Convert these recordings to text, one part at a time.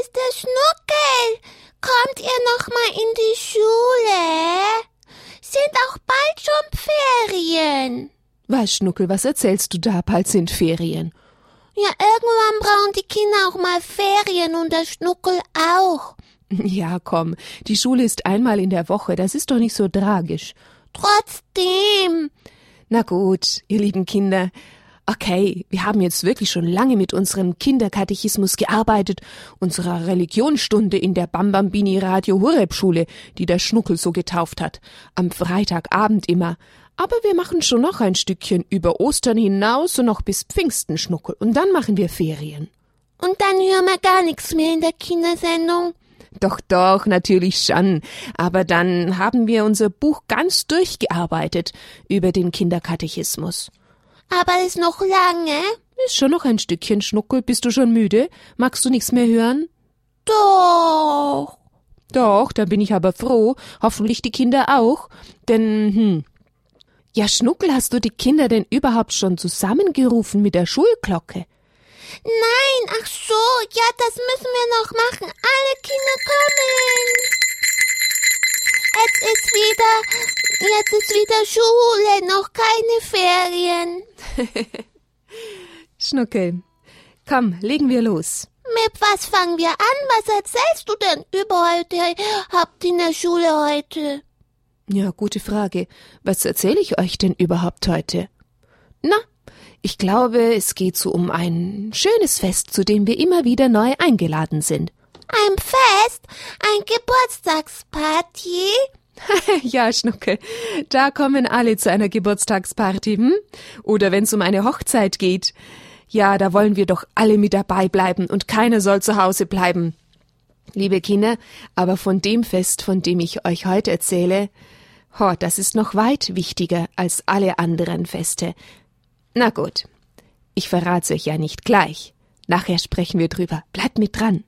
ist der Schnuckel. Kommt ihr noch mal in die Schule? Sind auch bald schon Ferien. Was, Schnuckel, was erzählst du da? Bald sind Ferien. Ja, irgendwann brauchen die Kinder auch mal Ferien und der Schnuckel auch. Ja, komm, die Schule ist einmal in der Woche, das ist doch nicht so tragisch. Trotzdem. Na gut, ihr lieben Kinder. Okay, wir haben jetzt wirklich schon lange mit unserem Kinderkatechismus gearbeitet, unserer Religionsstunde in der Bambambini Radio Hureb Schule, die der Schnuckel so getauft hat, am Freitagabend immer. Aber wir machen schon noch ein Stückchen über Ostern hinaus und noch bis Pfingsten Schnuckel und dann machen wir Ferien. Und dann hören wir gar nichts mehr in der Kindersendung. Doch, doch, natürlich schon. Aber dann haben wir unser Buch ganz durchgearbeitet über den Kinderkatechismus. Aber ist noch lange? Ist schon noch ein Stückchen, Schnuckel. Bist du schon müde? Magst du nichts mehr hören? Doch. Doch, da bin ich aber froh. Hoffentlich die Kinder auch. Denn, hm. Ja, Schnuckel, hast du die Kinder denn überhaupt schon zusammengerufen mit der Schulglocke? Nein, ach so, ja, das müssen wir noch machen. Alle Kinder kommen. Jetzt ist wieder, jetzt ist wieder Schule, noch keine Ferien. Schnuckel, komm, legen wir los. Mit was fangen wir an? Was erzählst du denn über heute? Habt ihr in der Schule heute? Ja, gute Frage. Was erzähle ich euch denn überhaupt heute? Na, ich glaube, es geht so um ein schönes Fest, zu dem wir immer wieder neu eingeladen sind. Ein Fest? Ein Geburtstagsparty? ja, Schnuckel, da kommen alle zu einer Geburtstagsparty, hm? Oder wenn's um eine Hochzeit geht. Ja, da wollen wir doch alle mit dabei bleiben und keiner soll zu Hause bleiben. Liebe Kinder, aber von dem Fest, von dem ich euch heute erzähle, ho, das ist noch weit wichtiger als alle anderen Feste. Na gut, ich verrat's euch ja nicht gleich. Nachher sprechen wir drüber. Bleibt mit dran.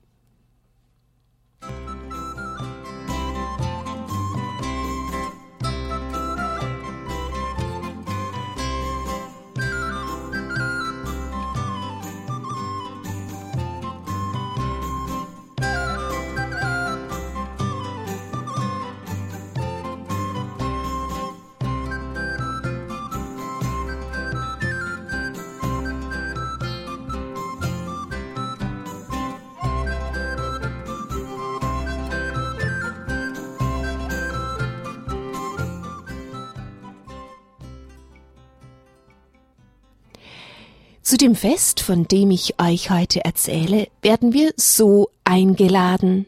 Zu dem Fest, von dem ich euch heute erzähle, werden wir so eingeladen.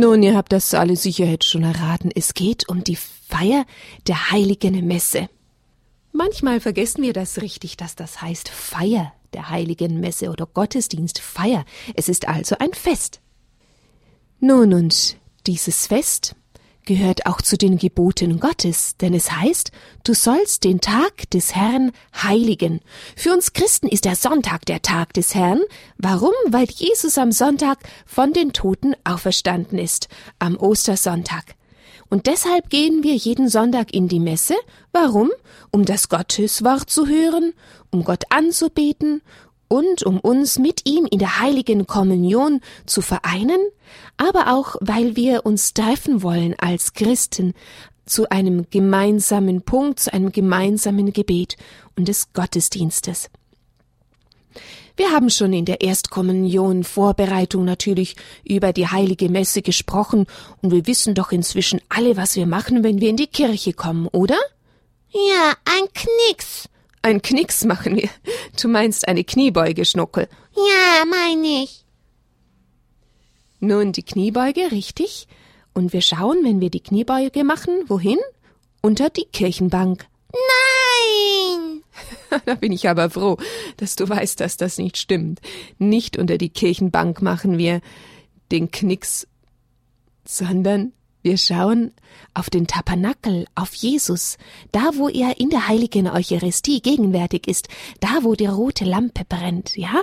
Nun, ihr habt das alle sicher jetzt schon erraten. Es geht um die Feier der heiligen Messe. Manchmal vergessen wir das richtig, dass das heißt Feier der heiligen Messe oder Gottesdienst Feier. Es ist also ein Fest. Nun, und dieses Fest gehört auch zu den Geboten Gottes, denn es heißt, du sollst den Tag des Herrn heiligen. Für uns Christen ist der Sonntag der Tag des Herrn. Warum? Weil Jesus am Sonntag von den Toten auferstanden ist, am Ostersonntag. Und deshalb gehen wir jeden Sonntag in die Messe. Warum? Um das Gotteswort zu hören, um Gott anzubeten und um uns mit ihm in der heiligen Kommunion zu vereinen, aber auch weil wir uns treffen wollen als Christen zu einem gemeinsamen Punkt, zu einem gemeinsamen Gebet und des Gottesdienstes. Wir haben schon in der Erstkommunion Vorbereitung natürlich über die heilige Messe gesprochen und wir wissen doch inzwischen alle, was wir machen, wenn wir in die Kirche kommen, oder? Ja, ein Knicks. Ein Knicks machen wir. Du meinst eine Kniebeuge, Schnuckel. Ja, meine ich. Nun die Kniebeuge, richtig. Und wir schauen, wenn wir die Kniebeuge machen, wohin? Unter die Kirchenbank. Nein! da bin ich aber froh, dass du weißt, dass das nicht stimmt. Nicht unter die Kirchenbank machen wir den Knicks, sondern Wir schauen auf den Tabernakel, auf Jesus, da wo er in der heiligen Eucharistie gegenwärtig ist, da wo die rote Lampe brennt, ja?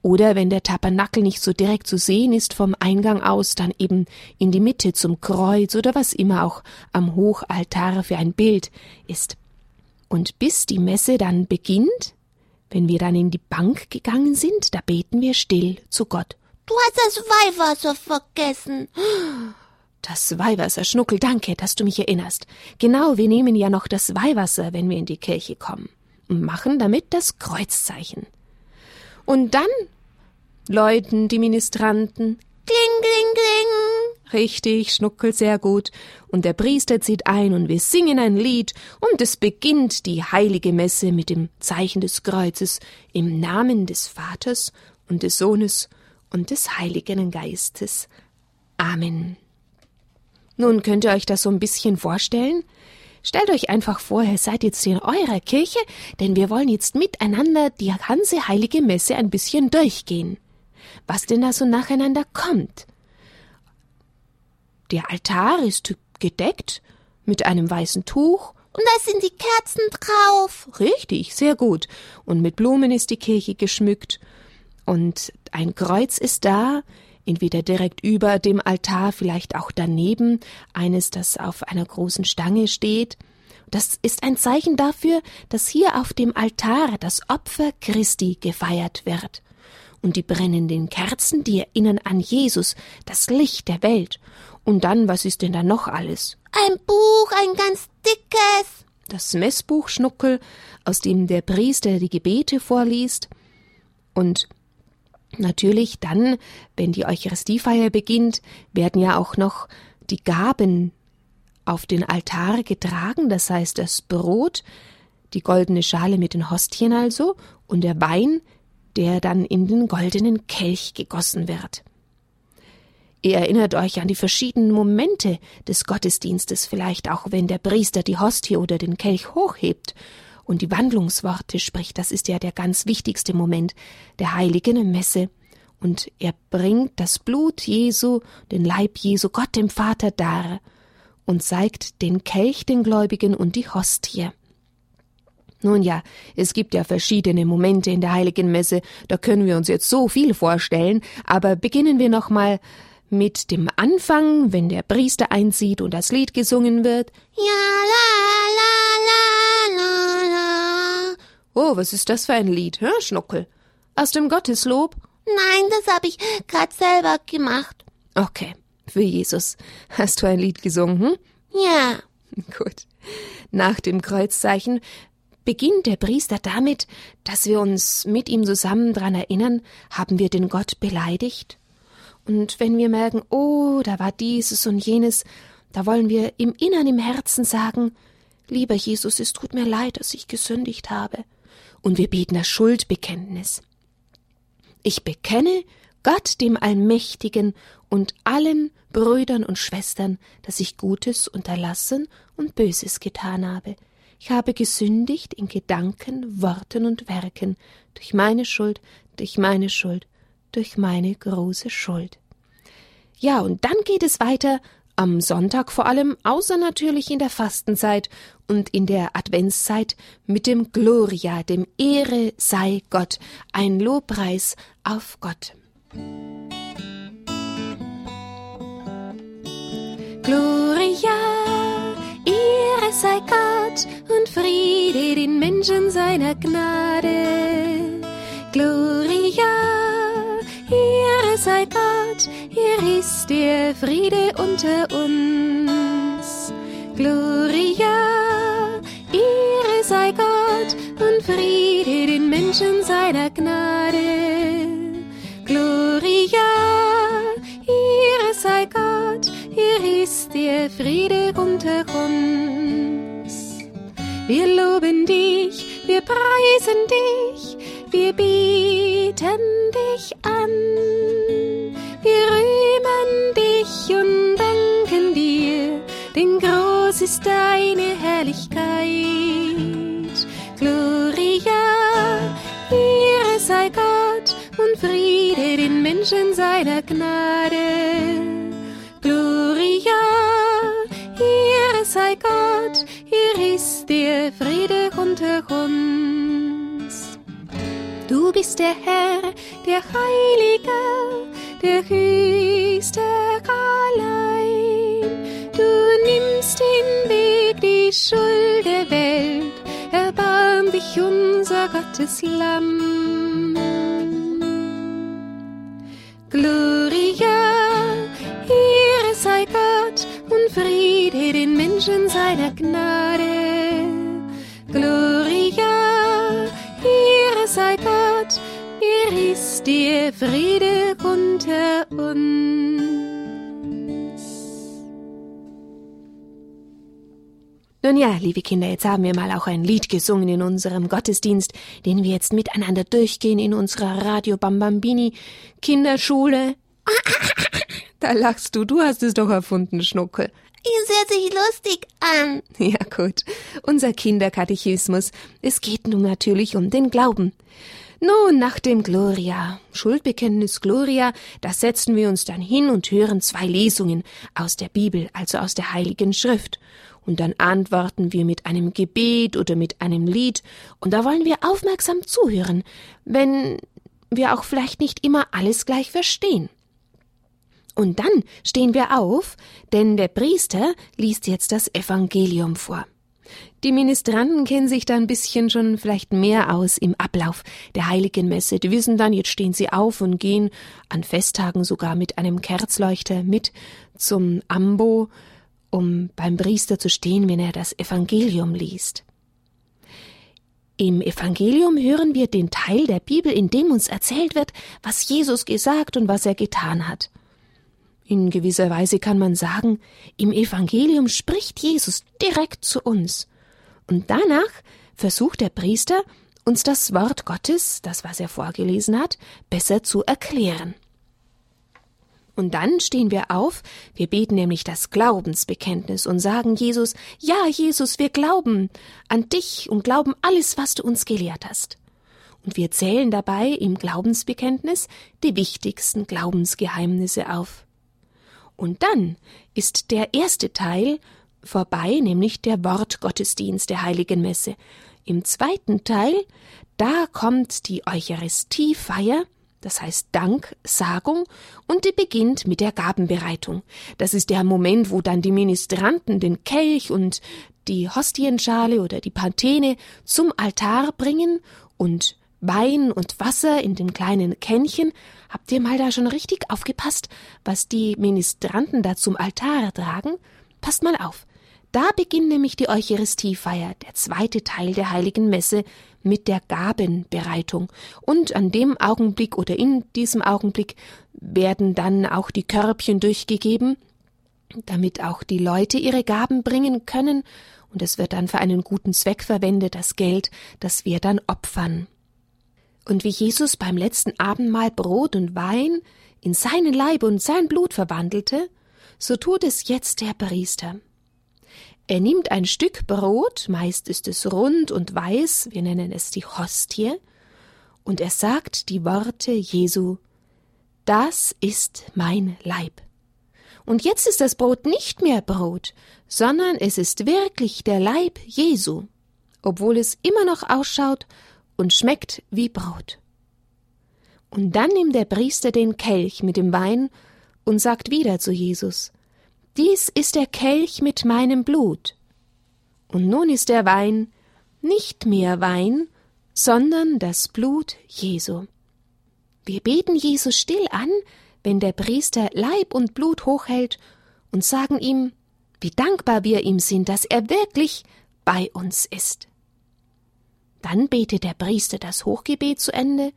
Oder wenn der Tabernakel nicht so direkt zu sehen ist vom Eingang aus, dann eben in die Mitte zum Kreuz oder was immer auch am Hochaltar für ein Bild ist. Und bis die Messe dann beginnt, wenn wir dann in die Bank gegangen sind, da beten wir still zu Gott. Du hast das Weihwasser vergessen. Das Weihwasser, Schnuckel, danke, dass du mich erinnerst. Genau, wir nehmen ja noch das Weihwasser, wenn wir in die Kirche kommen, und machen damit das Kreuzzeichen. Und dann läuten die Ministranten. Kling, kling, kling. Richtig, Schnuckel, sehr gut. Und der Priester zieht ein und wir singen ein Lied und es beginnt die heilige Messe mit dem Zeichen des Kreuzes im Namen des Vaters und des Sohnes und des Heiligen Geistes. Amen. Nun könnt ihr euch das so ein bisschen vorstellen? Stellt euch einfach vor, ihr seid jetzt in eurer Kirche, denn wir wollen jetzt miteinander die ganze heilige Messe ein bisschen durchgehen. Was denn da so nacheinander kommt? Der Altar ist gedeckt mit einem weißen Tuch. Und da sind die Kerzen drauf. Richtig, sehr gut. Und mit Blumen ist die Kirche geschmückt. Und ein Kreuz ist da, entweder direkt über dem Altar, vielleicht auch daneben, eines, das auf einer großen Stange steht. Das ist ein Zeichen dafür, dass hier auf dem Altar das Opfer Christi gefeiert wird. Und die brennenden Kerzen, die erinnern an Jesus, das Licht der Welt. Und dann, was ist denn da noch alles? Ein Buch, ein ganz dickes. Das Messbuch Schnuckel, aus dem der Priester die Gebete vorliest. Und Natürlich dann, wenn die Eucharistiefeier beginnt, werden ja auch noch die Gaben auf den Altar getragen, das heißt das Brot, die goldene Schale mit den Hostien also und der Wein, der dann in den goldenen Kelch gegossen wird. Ihr erinnert euch an die verschiedenen Momente des Gottesdienstes, vielleicht auch wenn der Priester die Hostie oder den Kelch hochhebt und die Wandlungsworte spricht, das ist ja der ganz wichtigste Moment der heiligen Messe. Und er bringt das Blut Jesu, den Leib Jesu, Gott dem Vater dar und zeigt den Kelch den Gläubigen und die Hostie. Nun ja, es gibt ja verschiedene Momente in der heiligen Messe, da können wir uns jetzt so viel vorstellen, aber beginnen wir nochmal mit dem Anfang, wenn der Priester einzieht und das Lied gesungen wird. Ja, la, la, la. Oh, was ist das für ein Lied, hä, Schnuckel? Aus dem Gotteslob? Nein, das habe ich grad selber gemacht. Okay, für Jesus. Hast du ein Lied gesungen? Hm? Ja. Gut. Nach dem Kreuzzeichen beginnt der Priester damit, dass wir uns mit ihm zusammen dran erinnern, haben wir den Gott beleidigt? Und wenn wir merken, oh, da war dieses und jenes, da wollen wir im Innern im Herzen sagen, lieber Jesus, es tut mir leid, dass ich gesündigt habe. Und wir beten das Schuldbekenntnis. Ich bekenne Gott dem Allmächtigen und allen Brüdern und Schwestern, dass ich Gutes unterlassen und Böses getan habe. Ich habe gesündigt in Gedanken, Worten und Werken, durch meine Schuld, durch meine Schuld, durch meine große Schuld. Ja, und dann geht es weiter am Sonntag vor allem, außer natürlich in der Fastenzeit und in der Adventszeit mit dem Gloria, dem Ehre sei Gott, ein Lobpreis auf Gott. Gloria, Ehre sei Gott und Friede den Menschen seiner Gnade. Gloria, Ehre sei Gott, hier ist der Friede unter uns. Gloria, Ehre sei Gott und Friede den Menschen seiner Gnade. Gloria, Ehre sei Gott, hier ist der Friede unter uns. Wir loben dich, wir preisen dich, wir bieten dich an. Wir rühmen dich und danken dir, denn groß ist deine Herrlichkeit. Gloria, Ehre sei Gott und Friede den Menschen seiner Gnade. Gloria, sei Gott, hier ist der Friede unter uns. Du bist der Herr, der Heilige, der Höchste allein. Du nimmst den Weg, die Schuld der Welt, erbarm dich unser Gottes Lamm. Gloria, Ehre sei Gott und Friede den Menschen seiner Gnade. Ist der Friede unter uns. Nun ja, liebe Kinder, jetzt haben wir mal auch ein Lied gesungen in unserem Gottesdienst, den wir jetzt miteinander durchgehen in unserer Radio Bambambini Kinderschule. Da lachst du, du hast es doch erfunden, Schnuckel. Es hört sich lustig an. Ja gut, unser Kinderkatechismus. Es geht nun natürlich um den Glauben. Nun, nach dem Gloria, Schuldbekenntnis Gloria, da setzen wir uns dann hin und hören zwei Lesungen aus der Bibel, also aus der Heiligen Schrift. Und dann antworten wir mit einem Gebet oder mit einem Lied, und da wollen wir aufmerksam zuhören, wenn wir auch vielleicht nicht immer alles gleich verstehen. Und dann stehen wir auf, denn der Priester liest jetzt das Evangelium vor. Die Ministranten kennen sich da ein bisschen schon vielleicht mehr aus im Ablauf der heiligen Messe. Die wissen dann, jetzt stehen sie auf und gehen an Festtagen sogar mit einem Kerzleuchter mit zum Ambo, um beim Priester zu stehen, wenn er das Evangelium liest. Im Evangelium hören wir den Teil der Bibel, in dem uns erzählt wird, was Jesus gesagt und was er getan hat. In gewisser Weise kann man sagen, im Evangelium spricht Jesus direkt zu uns. Und danach versucht der Priester, uns das Wort Gottes, das was er vorgelesen hat, besser zu erklären. Und dann stehen wir auf, wir beten nämlich das Glaubensbekenntnis und sagen Jesus, ja Jesus, wir glauben an dich und glauben alles, was du uns gelehrt hast. Und wir zählen dabei im Glaubensbekenntnis die wichtigsten Glaubensgeheimnisse auf. Und dann ist der erste Teil vorbei, nämlich der Wortgottesdienst der heiligen Messe. Im zweiten Teil, da kommt die Eucharistiefeier, das heißt Danksagung, und die beginnt mit der Gabenbereitung. Das ist der Moment, wo dann die Ministranten den Kelch und die Hostienschale oder die Pantene zum Altar bringen und Wein und Wasser in dem kleinen Kännchen. Habt ihr mal da schon richtig aufgepasst, was die Ministranten da zum Altar tragen? Passt mal auf. Da beginnt nämlich die Eucharistiefeier, der zweite Teil der heiligen Messe, mit der Gabenbereitung. Und an dem Augenblick oder in diesem Augenblick werden dann auch die Körbchen durchgegeben, damit auch die Leute ihre Gaben bringen können, und es wird dann für einen guten Zweck verwendet, das Geld, das wir dann opfern. Und wie Jesus beim letzten Abendmahl Brot und Wein in seinen Leib und sein Blut verwandelte, so tut es jetzt der Priester. Er nimmt ein Stück Brot, meist ist es rund und weiß, wir nennen es die Hostie, und er sagt die Worte Jesu Das ist mein Leib. Und jetzt ist das Brot nicht mehr Brot, sondern es ist wirklich der Leib Jesu, obwohl es immer noch ausschaut und schmeckt wie Brot. Und dann nimmt der Priester den Kelch mit dem Wein und sagt wieder zu Jesus dies ist der Kelch mit meinem Blut. Und nun ist der Wein nicht mehr Wein, sondern das Blut Jesu. Wir beten Jesus still an, wenn der Priester Leib und Blut hochhält und sagen ihm, wie dankbar wir ihm sind, dass er wirklich bei uns ist. Dann betet der Priester das Hochgebet zu Ende,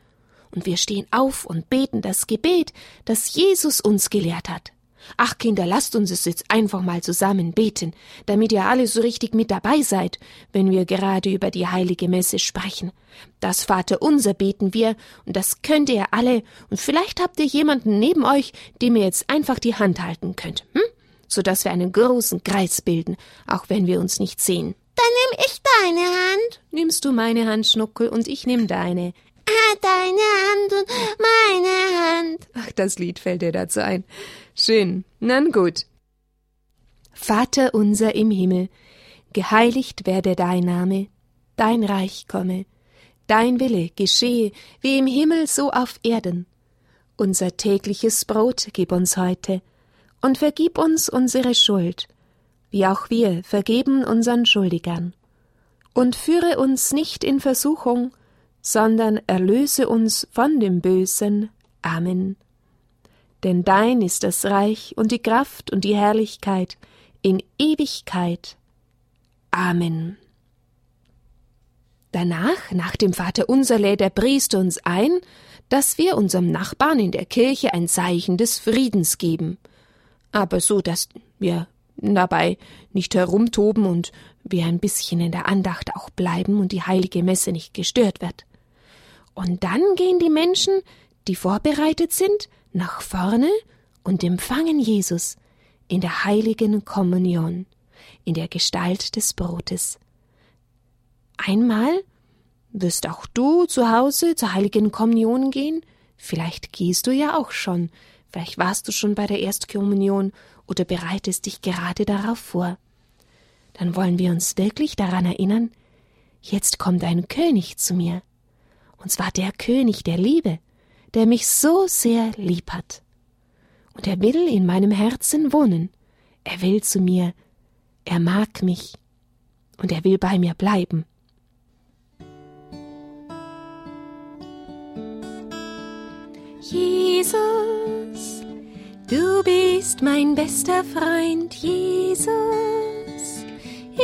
und wir stehen auf und beten das Gebet, das Jesus uns gelehrt hat. Ach Kinder, lasst uns es jetzt einfach mal zusammen beten, damit ihr alle so richtig mit dabei seid, wenn wir gerade über die heilige Messe sprechen. Das Vater unser beten wir, und das könnt ihr alle, und vielleicht habt ihr jemanden neben euch, dem ihr jetzt einfach die Hand halten könnt, hm? so dass wir einen großen Kreis bilden, auch wenn wir uns nicht sehen. Dann nehm ich deine Hand. Nimmst du meine Hand, Schnuckel, und ich nehm deine. Ah, deine Hand und meine Hand. Ach, das Lied fällt dir dazu ein. Schön. Na gut. Vater unser im Himmel, geheiligt werde dein Name, dein Reich komme, dein Wille geschehe wie im Himmel so auf Erden. Unser tägliches Brot gib uns heute und vergib uns unsere Schuld, wie auch wir vergeben unseren Schuldigern. Und führe uns nicht in Versuchung, sondern erlöse uns von dem Bösen. Amen. Denn dein ist das Reich und die Kraft und die Herrlichkeit in Ewigkeit. Amen. Danach, nach dem Vater unser, lädt der Priester uns ein, dass wir unserem Nachbarn in der Kirche ein Zeichen des Friedens geben, aber so, dass wir dabei nicht herumtoben und wir ein bisschen in der Andacht auch bleiben und die heilige Messe nicht gestört wird. Und dann gehen die Menschen, die vorbereitet sind, nach vorne und empfangen Jesus in der heiligen Kommunion, in der Gestalt des Brotes. Einmal wirst auch du zu Hause zur heiligen Kommunion gehen, vielleicht gehst du ja auch schon, vielleicht warst du schon bei der Erstkommunion oder bereitest dich gerade darauf vor. Dann wollen wir uns wirklich daran erinnern, jetzt kommt ein König zu mir, und zwar der König der Liebe, der mich so sehr lieb hat. Und er will in meinem Herzen wohnen, er will zu mir, er mag mich, und er will bei mir bleiben. Jesus, du bist mein bester Freund, Jesus.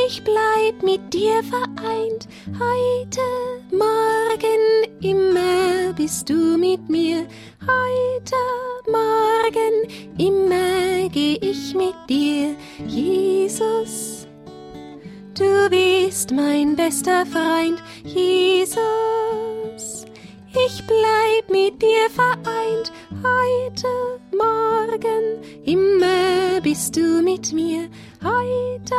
Ich bleib mit dir vereint, heute, morgen, immer bist du mit mir. Heute, morgen, immer geh ich mit dir, Jesus. Du bist mein bester Freund, Jesus. Ich bleib mit dir vereint, heute, morgen, immer bist du mit mir. Heute,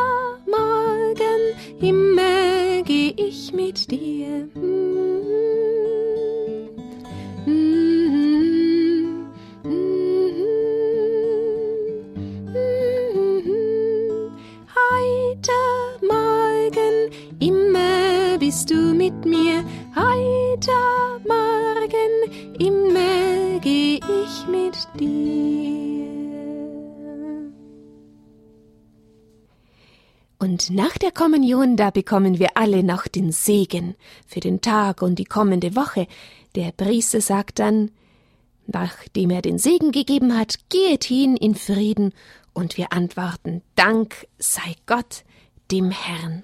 Nach der Kommunion, da bekommen wir alle noch den Segen für den Tag und die kommende Woche. Der Priester sagt dann, nachdem er den Segen gegeben hat, geht hin in Frieden, und wir antworten, Dank sei Gott, dem Herrn.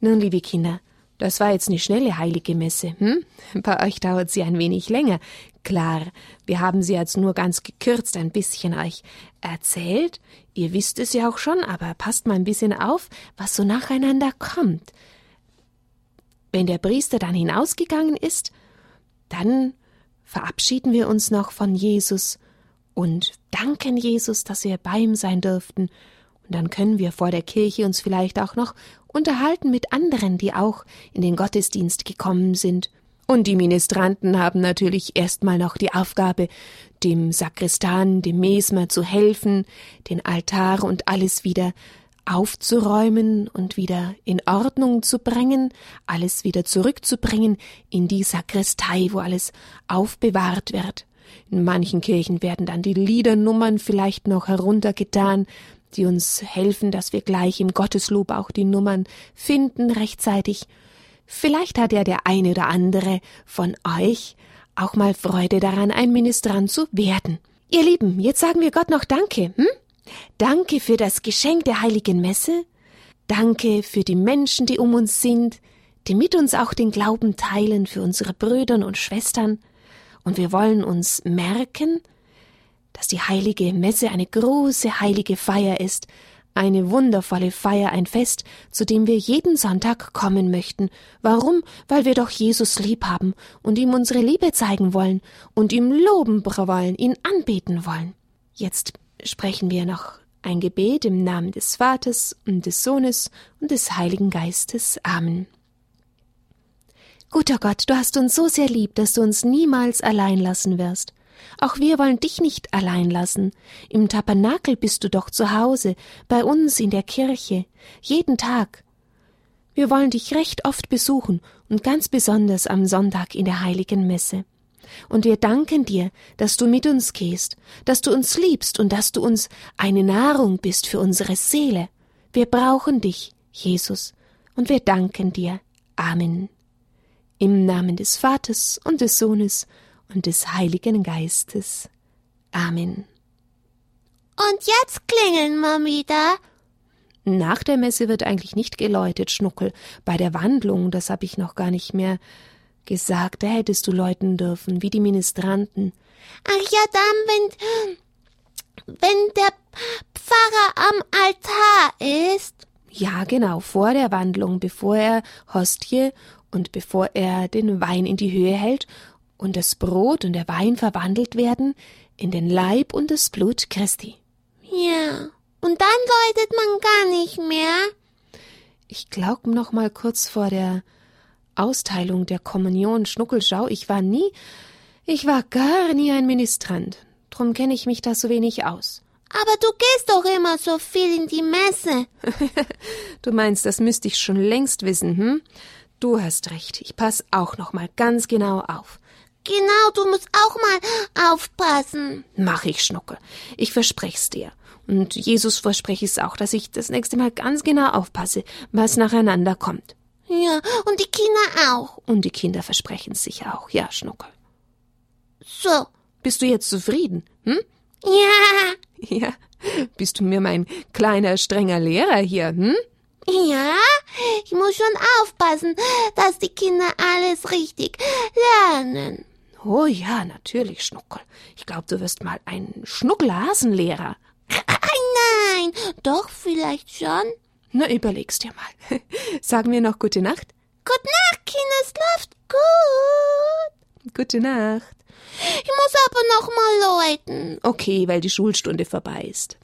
Nun, liebe Kinder, das war jetzt eine schnelle heilige Messe. Hm? Bei euch dauert sie ein wenig länger. Klar, wir haben sie jetzt nur ganz gekürzt ein bisschen euch erzählt. Ihr wisst es ja auch schon, aber passt mal ein bisschen auf, was so nacheinander kommt. Wenn der Priester dann hinausgegangen ist, dann verabschieden wir uns noch von Jesus und danken Jesus, dass wir bei ihm sein dürften. Und dann können wir vor der Kirche uns vielleicht auch noch unterhalten mit anderen, die auch in den Gottesdienst gekommen sind. Und die Ministranten haben natürlich erstmal noch die Aufgabe, dem Sakristan, dem Mesmer zu helfen, den Altar und alles wieder aufzuräumen und wieder in Ordnung zu bringen, alles wieder zurückzubringen in die Sakristei, wo alles aufbewahrt wird. In manchen Kirchen werden dann die Liedernummern vielleicht noch heruntergetan, die uns helfen, dass wir gleich im Gotteslob auch die Nummern finden rechtzeitig. Vielleicht hat ja der eine oder andere von euch auch mal Freude daran, ein Ministrant zu werden. Ihr Lieben, jetzt sagen wir Gott noch Danke, hm? Danke für das Geschenk der heiligen Messe. Danke für die Menschen, die um uns sind, die mit uns auch den Glauben teilen, für unsere Brüder und Schwestern. Und wir wollen uns merken, dass die heilige Messe eine große heilige Feier ist, eine wundervolle Feier, ein Fest, zu dem wir jeden Sonntag kommen möchten. Warum? Weil wir doch Jesus lieb haben und ihm unsere Liebe zeigen wollen und ihm loben wollen, ihn anbeten wollen. Jetzt sprechen wir noch ein Gebet im Namen des Vaters und des Sohnes und des Heiligen Geistes. Amen. Guter Gott, du hast uns so sehr lieb, dass du uns niemals allein lassen wirst. Auch wir wollen dich nicht allein lassen. Im Tabernakel bist du doch zu Hause, bei uns in der Kirche, jeden Tag. Wir wollen dich recht oft besuchen und ganz besonders am Sonntag in der heiligen Messe. Und wir danken dir, dass du mit uns gehst, dass du uns liebst und dass du uns eine Nahrung bist für unsere Seele. Wir brauchen dich, Jesus, und wir danken dir. Amen. Im Namen des Vaters und des Sohnes und des Heiligen Geistes. Amen. Und jetzt klingeln wir wieder. Nach der Messe wird eigentlich nicht geläutet, Schnuckel. Bei der Wandlung, das habe ich noch gar nicht mehr gesagt, da hättest du läuten dürfen, wie die Ministranten. Ach ja, dann, wenn, wenn der Pfarrer am Altar ist. Ja, genau, vor der Wandlung, bevor er Hostie und bevor er den Wein in die Höhe hält und das Brot und der Wein verwandelt werden in den Leib und das Blut Christi. Ja, und dann läutet man gar nicht mehr. Ich glaub noch mal kurz vor der Austeilung der Kommunion Schnuckelschau, ich war nie, ich war gar nie ein Ministrant. Drum kenne ich mich da so wenig aus. Aber du gehst doch immer so viel in die Messe. du meinst, das müsste ich schon längst wissen, hm? Du hast recht. Ich pass auch noch mal ganz genau auf. Genau, du musst auch mal aufpassen. Mach ich, Schnuckel. Ich versprech's dir. Und Jesus verspreche es auch, dass ich das nächste Mal ganz genau aufpasse, was nacheinander kommt. Ja, und die Kinder auch. Und die Kinder versprechen es sicher auch, ja, Schnuckel. So. Bist du jetzt zufrieden, hm? Ja. Ja. Bist du mir mein kleiner, strenger Lehrer hier, hm? Ja, ich muss schon aufpassen, dass die Kinder alles richtig lernen. Oh ja, natürlich, Schnuckel. Ich glaube, du wirst mal ein Schnuckelhasenlehrer. Nein, doch vielleicht schon. Na, überleg's dir mal. Sagen wir noch gute Nacht? Gute Nacht, Kinder, schlaft gut. Gute Nacht. Ich muss aber noch mal läuten. Okay, weil die Schulstunde vorbei ist.